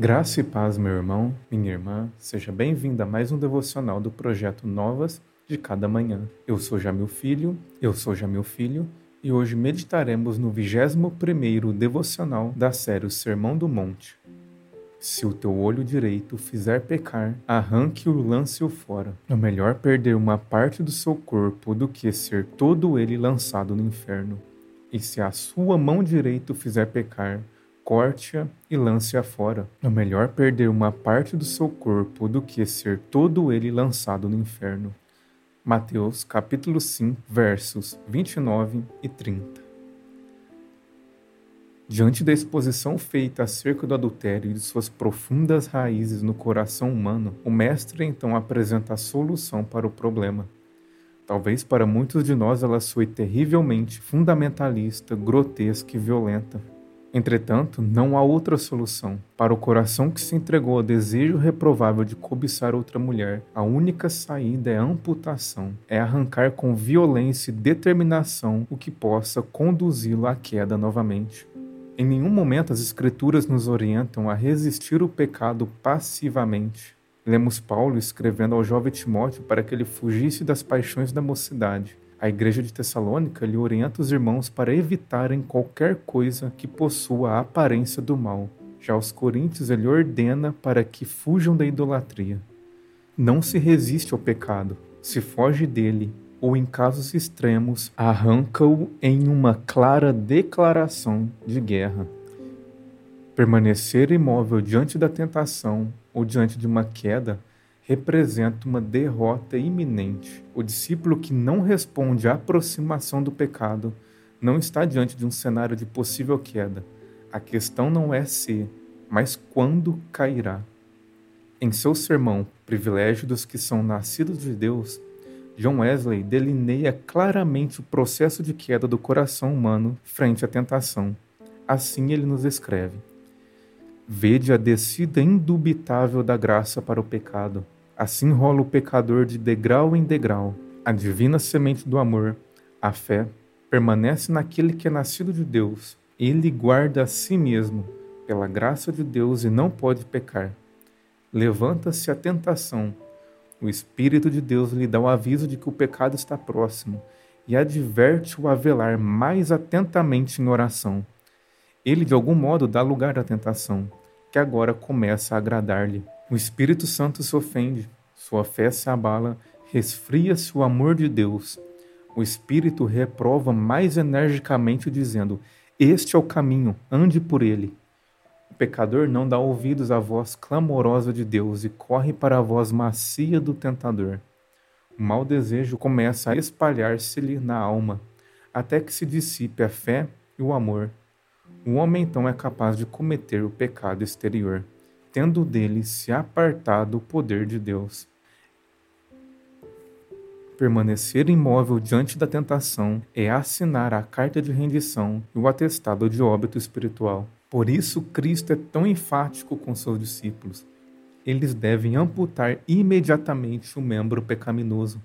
Graça e paz, meu irmão, minha irmã, seja bem-vinda a mais um devocional do projeto Novas de Cada Manhã. Eu sou Jamil Filho, eu sou Jamil Filho, e hoje meditaremos no 21º devocional da série o Sermão do Monte. Se o teu olho direito fizer pecar, arranque-o lance-o fora. É melhor perder uma parte do seu corpo do que ser todo ele lançado no inferno. E se a sua mão direita fizer pecar, corte-a e lance-a fora. É melhor perder uma parte do seu corpo do que ser todo ele lançado no inferno. Mateus capítulo 5, versos 29 e 30. Diante da exposição feita acerca do adultério e de suas profundas raízes no coração humano, o Mestre então apresenta a solução para o problema. Talvez para muitos de nós ela soe terrivelmente fundamentalista, grotesca e violenta. Entretanto, não há outra solução. Para o coração que se entregou ao desejo reprovável de cobiçar outra mulher, a única saída é amputação, é arrancar com violência e determinação o que possa conduzi-lo à queda novamente. Em nenhum momento as Escrituras nos orientam a resistir o pecado passivamente. Lemos Paulo escrevendo ao jovem Timóteo para que ele fugisse das paixões da mocidade. A igreja de Tessalônica lhe orienta os irmãos para evitarem qualquer coisa que possua a aparência do mal. Já aos coríntios ele ordena para que fujam da idolatria. Não se resiste ao pecado, se foge dele, ou, em casos extremos, arranca-o em uma clara declaração de guerra. Permanecer imóvel diante da tentação ou diante de uma queda representa uma derrota iminente. O discípulo que não responde à aproximação do pecado não está diante de um cenário de possível queda. A questão não é se, mas quando cairá. Em seu sermão, Privilégio dos que são nascidos de Deus, John Wesley delineia claramente o processo de queda do coração humano frente à tentação. Assim ele nos escreve: Vede a descida indubitável da graça para o pecado. Assim rola o pecador de degrau em degrau. A divina semente do amor, a fé, permanece naquele que é nascido de Deus. Ele guarda a si mesmo, pela graça de Deus, e não pode pecar. Levanta-se a tentação, o Espírito de Deus lhe dá o aviso de que o pecado está próximo e adverte-o a velar mais atentamente em oração. Ele, de algum modo, dá lugar à tentação, que agora começa a agradar-lhe. O Espírito Santo se ofende, sua fé se abala, resfria-se o amor de Deus. O Espírito reprova mais energicamente, dizendo: Este é o caminho, ande por ele pecador não dá ouvidos à voz clamorosa de Deus e corre para a voz macia do tentador. O mau desejo começa a espalhar-se-lhe na alma, até que se dissipe a fé e o amor. O homem então é capaz de cometer o pecado exterior, tendo dele se apartado o poder de Deus. Permanecer imóvel diante da tentação é assinar a carta de rendição e o atestado de óbito espiritual. Por isso, Cristo é tão enfático com seus discípulos. Eles devem amputar imediatamente o membro pecaminoso.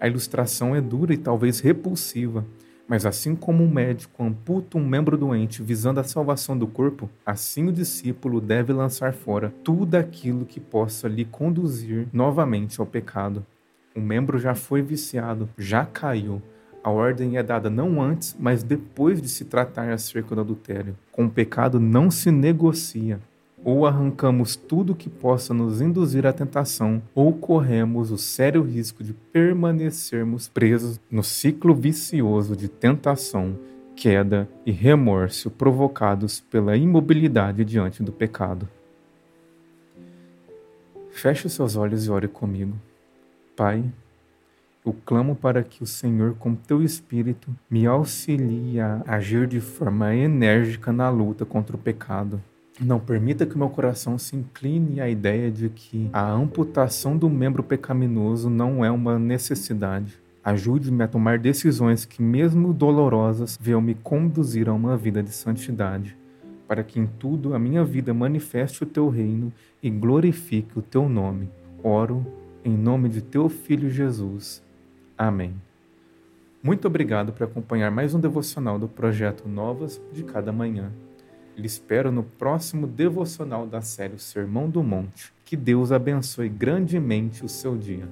A ilustração é dura e talvez repulsiva, mas assim como um médico amputa um membro doente visando a salvação do corpo, assim o discípulo deve lançar fora tudo aquilo que possa lhe conduzir novamente ao pecado. O membro já foi viciado, já caiu, a ordem é dada não antes, mas depois de se tratar acerca do adultério. Com o pecado não se negocia. Ou arrancamos tudo que possa nos induzir à tentação, ou corremos o sério risco de permanecermos presos no ciclo vicioso de tentação, queda e remorso provocados pela imobilidade diante do pecado. Feche os seus olhos e ore comigo. Pai, eu clamo para que o Senhor, com teu Espírito, me auxilie a agir de forma enérgica na luta contra o pecado. Não permita que meu coração se incline à ideia de que a amputação do membro pecaminoso não é uma necessidade. Ajude-me a tomar decisões que, mesmo dolorosas, venham me conduzir a uma vida de santidade, para que em tudo a minha vida manifeste o teu reino e glorifique o teu nome. Oro em nome de teu Filho Jesus. Amém. Muito obrigado por acompanhar mais um devocional do projeto Novas de Cada Manhã. Lhe espero no próximo devocional da série o Sermão do Monte. Que Deus abençoe grandemente o seu dia.